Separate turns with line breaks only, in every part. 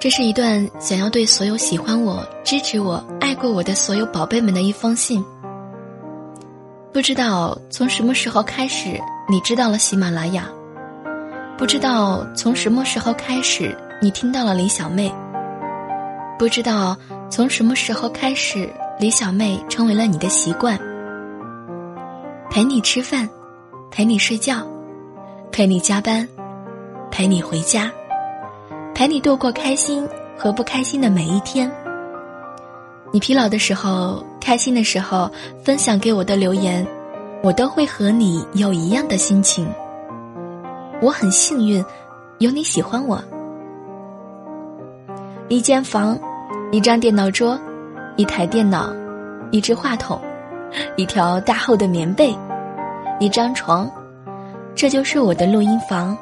这是一段想要对所有喜欢我、支持我、爱过我的所有宝贝们的一封信。不知道从什么时候开始，你知道了喜马拉雅；不知道从什么时候开始，你听到了李小妹；不知道从什么时候开始，李小妹成为了你的习惯。陪你吃饭，陪你睡觉，陪你加班，陪你回家。陪你度过开心和不开心的每一天。你疲劳的时候、开心的时候，分享给我的留言，我都会和你有一样的心情。我很幸运，有你喜欢我。一间房，一张电脑桌，一台电脑，一支话筒，一条大厚的棉被，一张床，这就是我的录音房。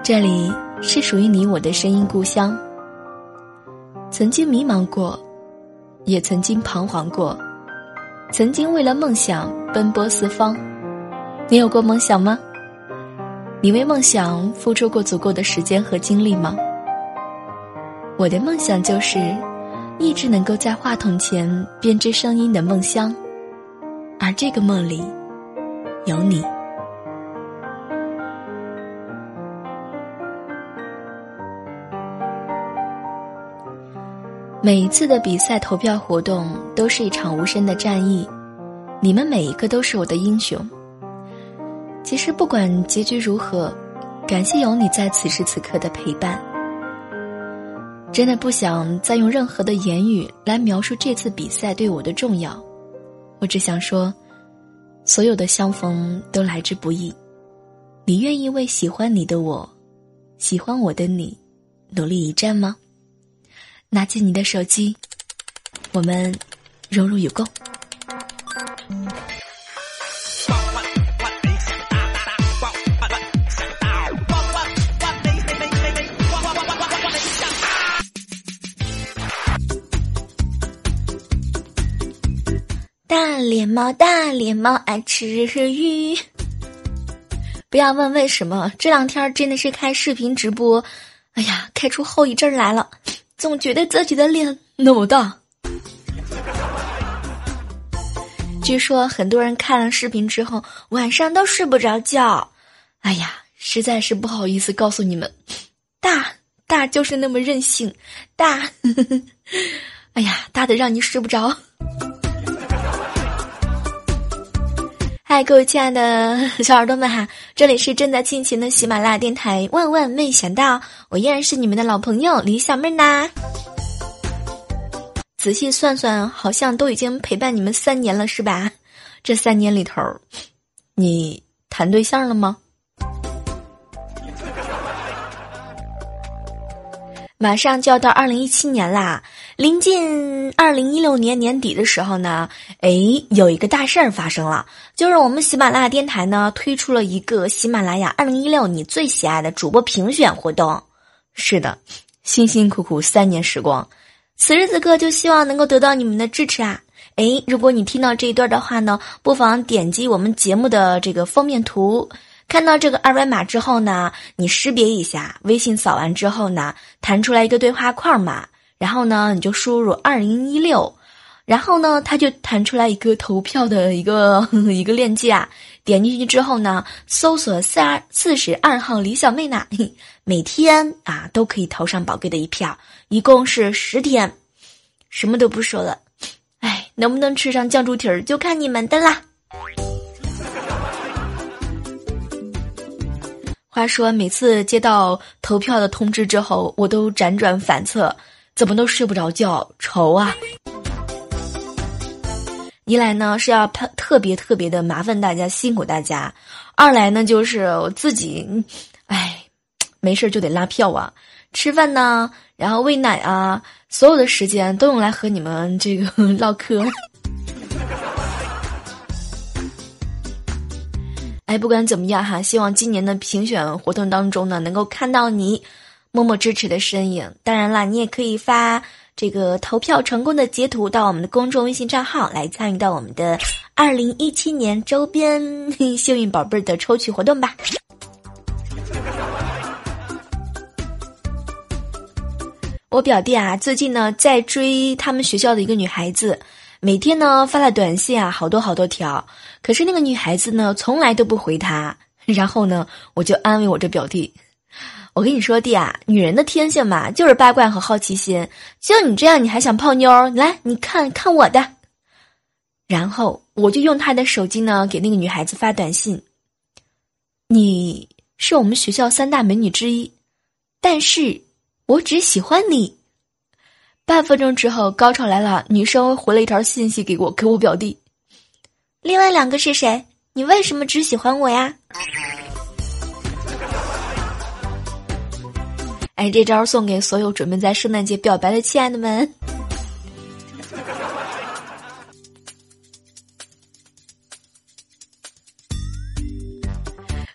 这里。是属于你我的声音故乡。曾经迷茫过，也曾经彷徨过，曾经为了梦想奔波四方。你有过梦想吗？你为梦想付出过足够的时间和精力吗？我的梦想就是一直能够在话筒前编织声音的梦乡，而这个梦里有你。每一次的比赛投票活动都是一场无声的战役，你们每一个都是我的英雄。其实不管结局如何，感谢有你在此时此刻的陪伴。真的不想再用任何的言语来描述这次比赛对我的重要，我只想说，所有的相逢都来之不易。你愿意为喜欢你的我，喜欢我的你，努力一战吗？拿起你的手机，我们荣辱与共。大脸猫，大脸猫爱吃鱼。不要问为什么，这两天真的是开视频直播，哎呀，开出后遗症来了。总觉得自己的脸那么大。据说很多人看了视频之后晚上都睡不着觉。哎呀，实在是不好意思告诉你们，大大就是那么任性，大，哎呀，大的让你睡不着。嗨，各位亲爱的小耳朵们哈，这里是正在进行的喜马拉雅电台。万万没想到，我依然是你们的老朋友李小妹呐。仔细算算，好像都已经陪伴你们三年了，是吧？这三年里头，你谈对象了吗？马上就要到二零一七年啦。临近二零一六年年底的时候呢，哎，有一个大事儿发生了，就是我们喜马拉雅电台呢推出了一个喜马拉雅二零一六你最喜爱的主播评选活动。是的，辛辛苦苦三年时光，此时此刻就希望能够得到你们的支持啊！哎，如果你听到这一段的话呢，不妨点击我们节目的这个封面图，看到这个二维码之后呢，你识别一下，微信扫完之后呢，弹出来一个对话框嘛。然后呢，你就输入二零一六，然后呢，它就弹出来一个投票的一个 一个链接啊。点进去之后呢，搜索四二四十二号李小妹呢，每天啊都可以投上宝贵的一票，一共是十天。什么都不说了，哎，能不能吃上酱猪蹄儿就看你们的啦。话说，每次接到投票的通知之后，我都辗转反侧。怎么都睡不着觉，愁啊！一来呢是要特特别特别的麻烦大家，辛苦大家；二来呢就是我自己，哎，没事就得拉票啊，吃饭呢，然后喂奶啊，所有的时间都用来和你们这个 唠嗑。哎，不管怎么样哈，希望今年的评选活动当中呢，能够看到你。默默支持的身影，当然啦，你也可以发这个投票成功的截图到我们的公众微信账号来参与到我们的二零一七年周边 幸运宝贝的抽取活动吧。我表弟啊，最近呢在追他们学校的一个女孩子，每天呢发了短信啊，好多好多条。可是那个女孩子呢，从来都不回他。然后呢，我就安慰我这表弟，我跟你说弟啊，女人的天性嘛，就是八卦和好奇心。就你这样，你还想泡妞？来，你看看我的。然后我就用他的手机呢，给那个女孩子发短信：“你是我们学校三大美女之一，但是。”我只喜欢你。半分钟之后，高潮来了，女生回了一条信息给我，给我表弟。另外两个是谁？你为什么只喜欢我呀？哎，这招送给所有准备在圣诞节表白的亲爱的们。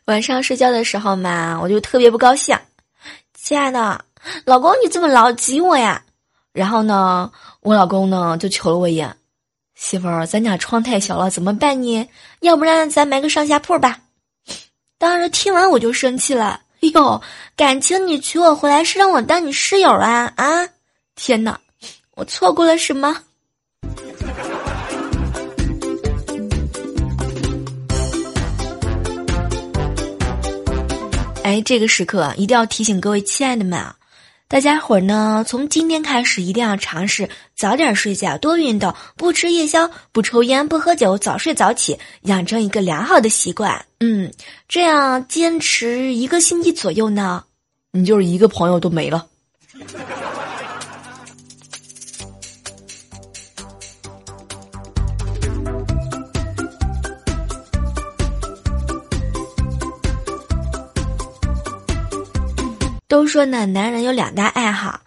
晚上睡觉的时候嘛，我就特别不高兴，亲爱的。老公，你怎么老挤我呀？然后呢，我老公呢就瞅了我一眼，媳妇儿，咱家窗太小了，怎么办呢？要不然咱买个上下铺吧。当时听完我就生气了，哟，感情你娶我回来是让我当你室友啊啊！天哪，我错过了什么？哎，这个时刻一定要提醒各位亲爱的们啊！大家伙儿呢，从今天开始一定要尝试早点睡觉，多运动，不吃夜宵，不抽烟，不喝酒，早睡早起，养成一个良好的习惯。嗯，这样坚持一个星期左右呢，你就是一个朋友都没了。都说呢，男人有两大爱好，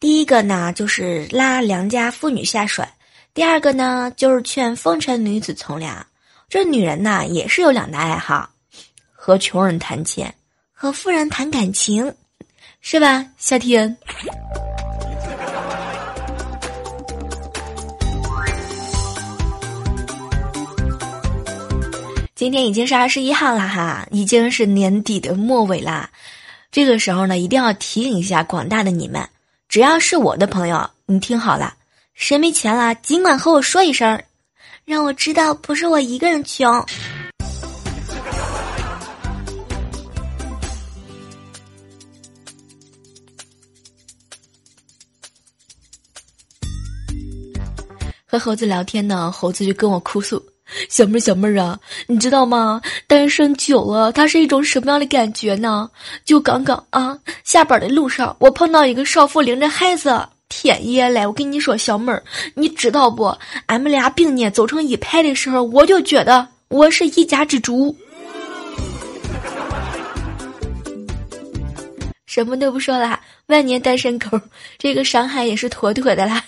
第一个呢就是拉良家妇女下水，第二个呢就是劝风尘女子从良。这女人呢也是有两大爱好，和穷人谈钱，和富人谈感情，是吧？夏天。今天已经是二十一号了哈，已经是年底的末尾啦。这个时候呢，一定要提醒一下广大的你们，只要是我的朋友，你听好了，谁没钱了，尽管和我说一声，让我知道不是我一个人穷。和猴子聊天呢，猴子就跟我哭诉。小妹儿，小妹儿啊，你知道吗？单身久了，它是一种什么样的感觉呢？就刚刚啊，下班的路上，我碰到一个少妇领着孩子，天爷嘞！我跟你说，小妹儿，你知道不？俺们俩并肩走成一排的时候，我就觉得我是一家之主。什么都不说了，万年单身狗，这个伤害也是妥妥的啦。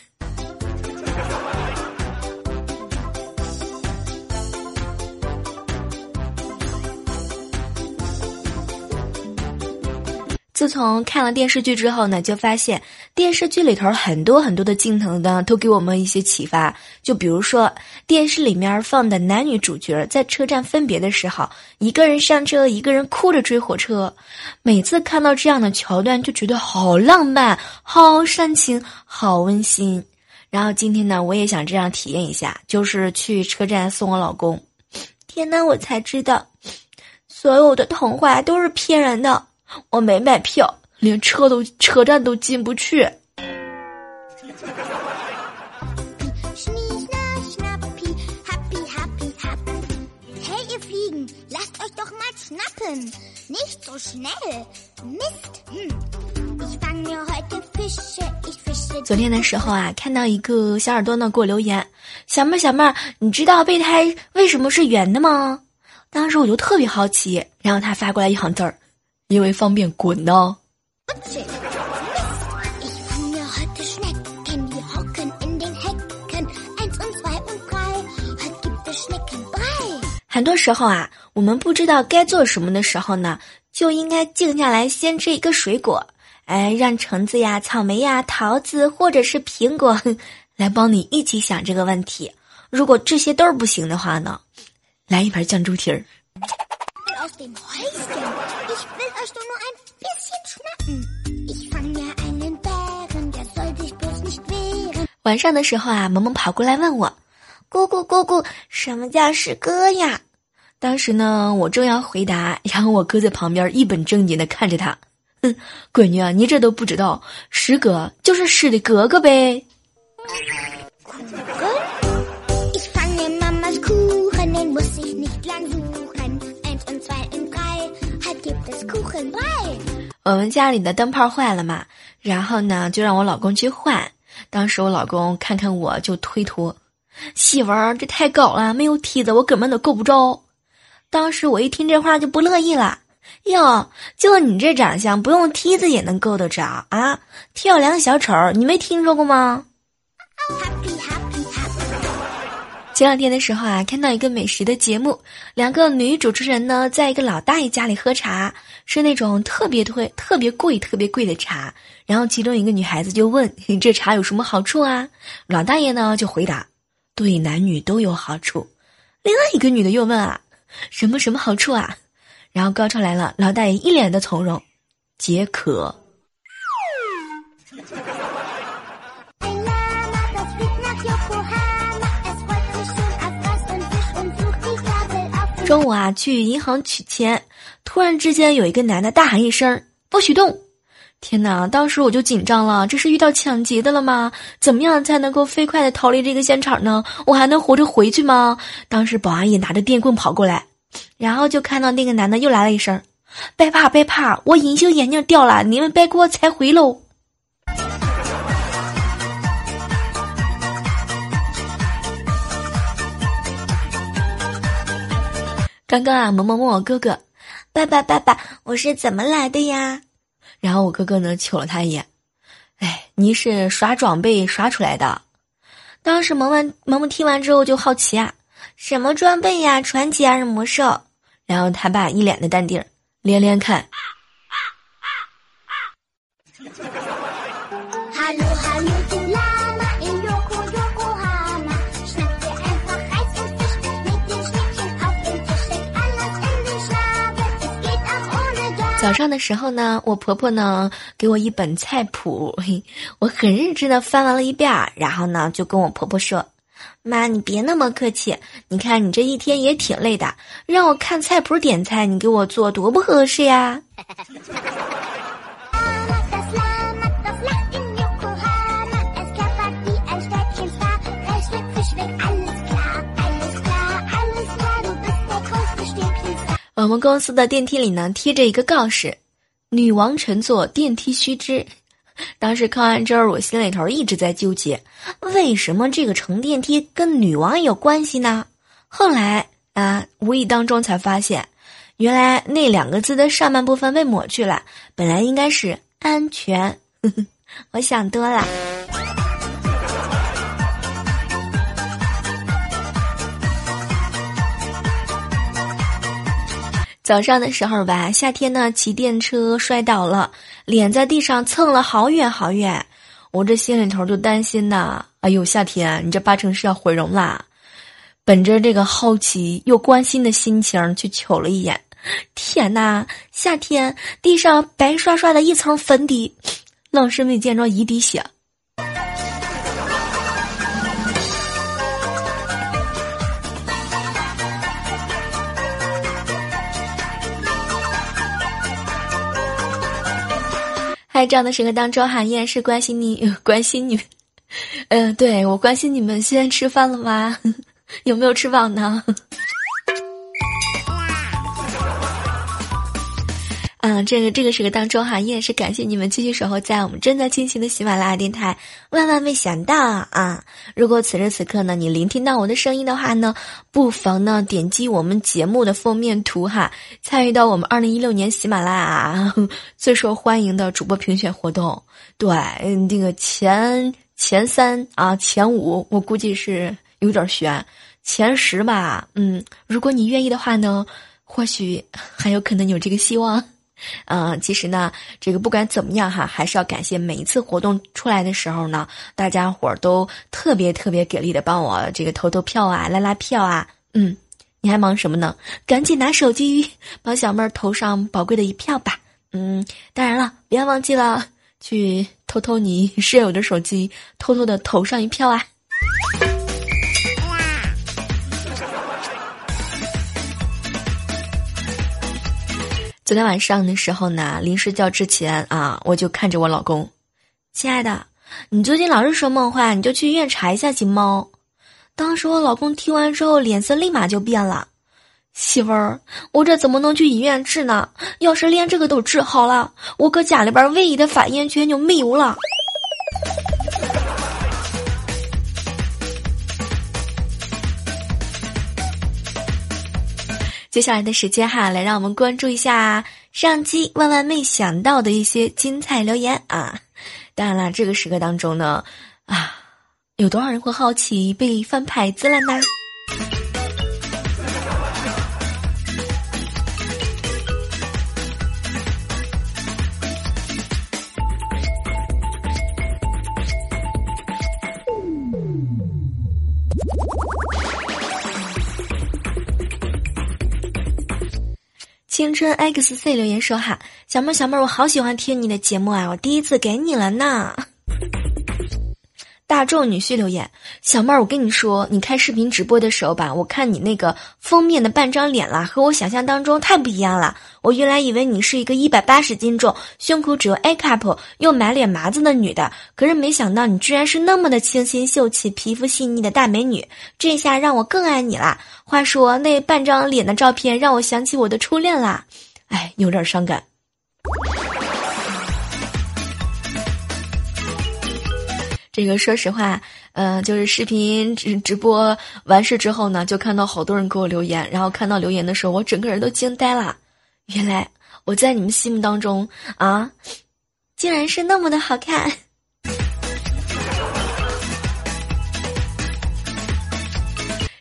自从看了电视剧之后呢，就发现电视剧里头很多很多的镜头呢，都给我们一些启发。就比如说电视里面放的男女主角在车站分别的时候，一个人上车，一个人哭着追火车。每次看到这样的桥段，就觉得好浪漫、好煽情、好温馨。然后今天呢，我也想这样体验一下，就是去车站送我老公。天呐，我才知道，所有的童话都是骗人的。我没买票，连车都车站都进不去。昨天的时候啊，看到一个小耳朵呢给我留言，小妹儿小妹儿，你知道备胎为什么是圆的吗？当时我就特别好奇，然后他发过来一行字儿。因为方便滚呢。很多时候啊，我们不知道该做什么的时候呢，就应该静下来，先吃一个水果，哎，让橙子呀、草莓呀、桃子或者是苹果来帮你一起想这个问题。如果这些都是不行的话呢，来一盘酱猪蹄儿。晚上的时候啊，萌萌跑过来问我：“姑姑姑姑，什么叫诗歌呀？”当时呢，我正要回答，然后我哥在旁边一本正经的看着他，哼，闺女啊，你这都不知道，诗歌就是诗的哥哥呗。我们家里的灯泡坏了嘛，然后呢，就让我老公去换。当时我老公看看我就推脱，媳妇儿这太高了，没有梯子我根本都够不着。当时我一听这话就不乐意了，哟，就你这长相，不用梯子也能够得着啊？跳梁小丑，你没听说过吗？前两天的时候啊，看到一个美食的节目，两个女主持人呢，在一个老大爷家里喝茶，是那种特别特特别贵、特别贵的茶。然后其中一个女孩子就问：“这茶有什么好处啊？”老大爷呢就回答：“对男女都有好处。”另外一个女的又问：“啊？”什么什么好处啊？然后高潮来了，老大爷一脸的从容，解渴。中午啊，去银行取钱，突然之间有一个男的大喊一声：“不许动！”天哪！当时我就紧张了，这是遇到抢劫的了吗？怎么样才能够飞快的逃离这个现场呢？我还能活着回去吗？当时保安也拿着电棍跑过来，然后就看到那个男的又来了一声：“别怕，别怕，我隐形眼镜掉了，你们别给我踩毁喽。”刚刚啊，萌萌问我哥哥：“爸爸，爸爸，我是怎么来的呀？”然后我哥哥呢，瞅了他一眼，哎，你是刷装备刷出来的。当时萌萌萌萌听完之后就好奇啊，什么装备呀？传奇还是魔兽？然后他爸一脸的淡定，连连看。早上的时候呢，我婆婆呢给我一本菜谱，我很认真的翻完了一遍，然后呢就跟我婆婆说：“妈，你别那么客气，你看你这一天也挺累的，让我看菜谱点菜，你给我做多不合适呀。”我们公司的电梯里呢贴着一个告示：“女王乘坐电梯须知。”当时看完之后，我心里头一直在纠结，为什么这个乘电梯跟女王有关系呢？后来啊，无意当中才发现，原来那两个字的上半部分被抹去了，本来应该是安全。我想多了。早上的时候吧，夏天呢骑电车摔倒了，脸在地上蹭了好远好远，我这心里头就担心呐。哎呦，夏天你这八成是要毁容啦！本着这个好奇又关心的心情去瞅了一眼，天呐，夏天地上白刷刷的一层粉底，愣是没见着一滴血。在这样的时刻当中，哈，依然是关心你，关心你，嗯，对我关心你们，现在吃饭了吗？有没有吃饱呢？嗯，这个这个时刻当中哈，依然是感谢你们继续守候在我们正在进行的喜马拉雅电台。万万没想到啊！如果此时此刻呢，你聆听到我的声音的话呢，不妨呢点击我们节目的封面图哈，参与到我们二零一六年喜马拉雅 最受欢迎的主播评选活动。对，那个前前三啊，前五我估计是有点悬，前十吧，嗯，如果你愿意的话呢，或许还有可能有这个希望。嗯，其实呢，这个不管怎么样哈，还是要感谢每一次活动出来的时候呢，大家伙儿都特别特别给力的帮我这个投投票啊，拉拉票啊。嗯，你还忙什么呢？赶紧拿手机帮小妹儿投上宝贵的一票吧。嗯，当然了，不要忘记了去。偷偷你室友的手机，偷偷的投上一票啊！昨天晚上的时候呢，临睡觉之前啊，我就看着我老公，亲爱的，你最近老是说梦话，你就去医院查一下行吗？当时我老公听完之后，脸色立马就变了。媳妇儿，我这怎么能去医院治呢？要是连这个都治好了，我搁家里边唯一的发言权就没有了。接下来的时间哈，来让我们关注一下上期万万没想到的一些精彩留言啊！当然了，这个时刻当中呢，啊，有多少人会好奇被翻牌子了呢？青春 X C 留言说哈，小妹儿小妹儿，我好喜欢听你的节目啊，我第一次给你了呢。大众女婿留言：小妹儿，我跟你说，你开视频直播的时候吧，我看你那个封面的半张脸啦，和我想象当中太不一样了。我原来以为你是一个一百八十斤重、胸口只有 A cup 又满脸麻子的女的，可是没想到你居然是那么的清新秀气、皮肤细腻的大美女。这下让我更爱你啦。话说那半张脸的照片让我想起我的初恋啦，哎，有点伤感。这个说实话，呃，就是视频直直播完事之后呢，就看到好多人给我留言，然后看到留言的时候，我整个人都惊呆了。原来我在你们心目当中啊，竟然是那么的好看。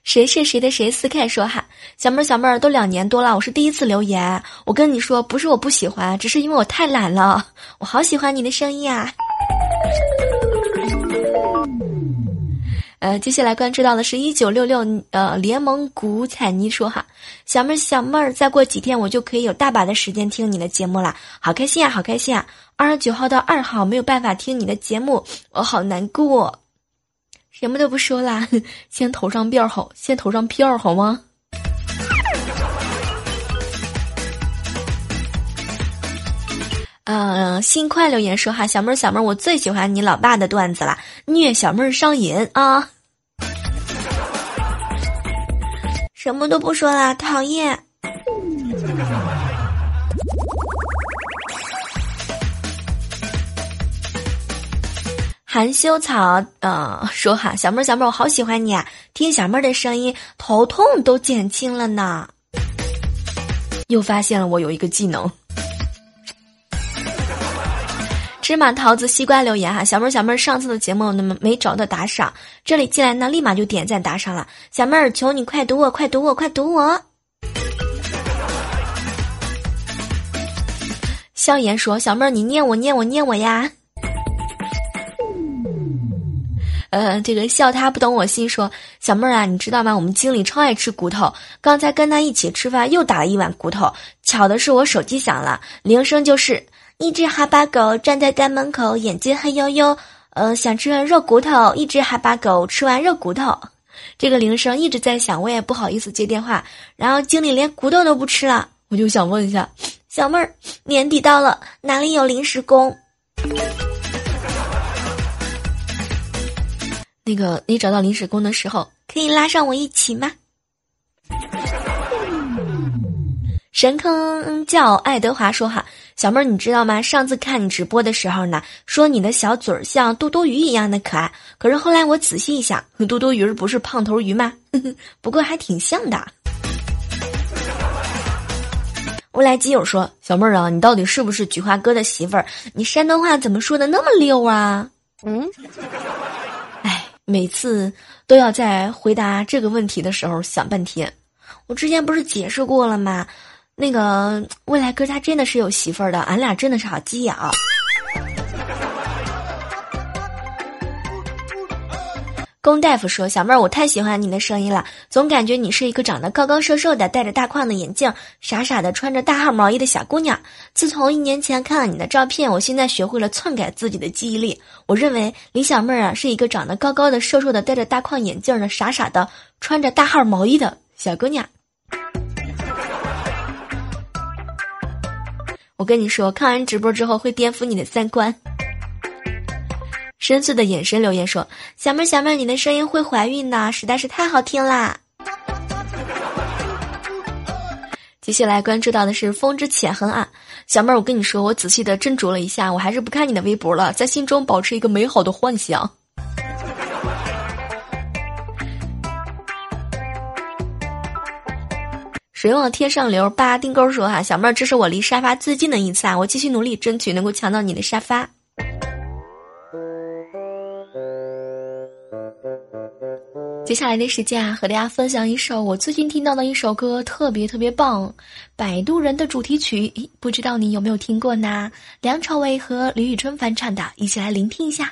谁是谁的谁？思凯说哈，小妹儿小妹儿都两年多了，我是第一次留言。我跟你说，不是我不喜欢，只是因为我太懒了。我好喜欢你的声音啊。呃，接下来关注到的是一九六六呃联盟古彩妮说哈，小妹儿小妹儿，再过几天我就可以有大把的时间听你的节目啦，好开心啊，好开心啊！二十九号到二号没有办法听你的节目，我好难过。什么都不说啦，先投上票好，先投上票好吗？嗯，新快留言说哈，小妹儿小妹儿，我最喜欢你老爸的段子了，虐小妹儿上瘾啊！什么都不说了，讨厌。含羞草，呃，说哈，小妹儿小妹儿，我好喜欢你啊！听小妹儿的声音，头痛都减轻了呢。又发现了我有一个技能。芝麻桃子西瓜留言哈，小妹儿小妹儿，上次的节目那么没找到打赏，这里进来呢立马就点赞打赏了，小妹儿求你快读我，快读我，快读我。萧炎说：“小妹儿你念我念我念我呀。”呃，这个笑他不懂我心说：“小妹儿啊，你知道吗？我们经理超爱吃骨头，刚才跟他一起吃饭又打了一碗骨头。巧的是我手机响了，铃声就是。”一只哈巴狗站在家门口，眼睛黑黝黝，呃，想吃肉骨头。一只哈巴狗吃完肉骨头，这个铃声一直在响，我也不好意思接电话。然后经理连骨头都不吃了，我就想问一下，小妹儿，年底到了，哪里有临时工？那个，你找到临时工的时候，可以拉上我一起吗？神坑叫爱德华说哈，小妹儿你知道吗？上次看你直播的时候呢，说你的小嘴儿像多多鱼一样的可爱。可是后来我仔细一想，多多鱼不是胖头鱼吗？不过还挺像的。未来基友说，小妹儿啊，你到底是不是菊花哥的媳妇儿？你山东话怎么说的那么溜啊？嗯，哎，每次都要在回答这个问题的时候想半天。我之前不是解释过了吗？那个未来哥他真的是有媳妇儿的，俺俩真的是好基友。龚大夫说：“小妹儿，我太喜欢你的声音了，总感觉你是一个长得高高瘦瘦的、戴着大框的眼镜、傻傻的穿着大号毛衣的小姑娘。自从一年前看了你的照片，我现在学会了篡改自己的记忆力。我认为李小妹儿啊是一个长得高高的、瘦瘦的、戴着大框眼镜的、傻傻的、穿着大号毛衣的小姑娘。”我跟你说，看完直播之后会颠覆你的三观。深邃的眼神留言说：“小妹儿，小妹儿，你的声音会怀孕呢，实在是太好听啦！”接下来关注到的是风之浅痕啊，小妹儿，我跟你说，我仔细的斟酌了一下，我还是不看你的微博了，在心中保持一个美好的幻想。水往天上流，八丁钩说哈，小妹儿，这是我离沙发最近的一次啊，我继续努力，争取能够抢到你的沙发。接下来的时间啊，和大家分享一首我最近听到的一首歌，特别特别棒，《摆渡人》的主题曲，不知道你有没有听过呢？梁朝伟和李宇春翻唱的，一起来聆听一下。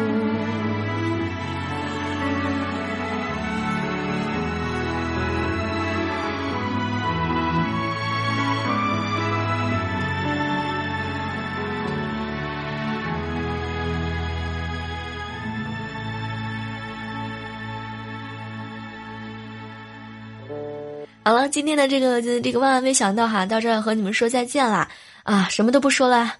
好了，今天的这个这个万万没想到哈，到这儿和你们说再见啦！啊，什么都不说了，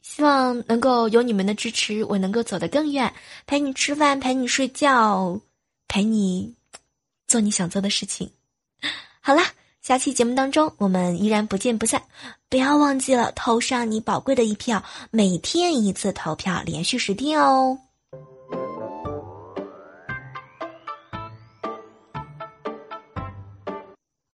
希望能够有你们的支持，我能够走得更远，陪你吃饭，陪你睡觉，陪你做你想做的事情。好了，下期节目当中我们依然不见不散，不要忘记了投上你宝贵的一票，每天一次投票，连续十天哦。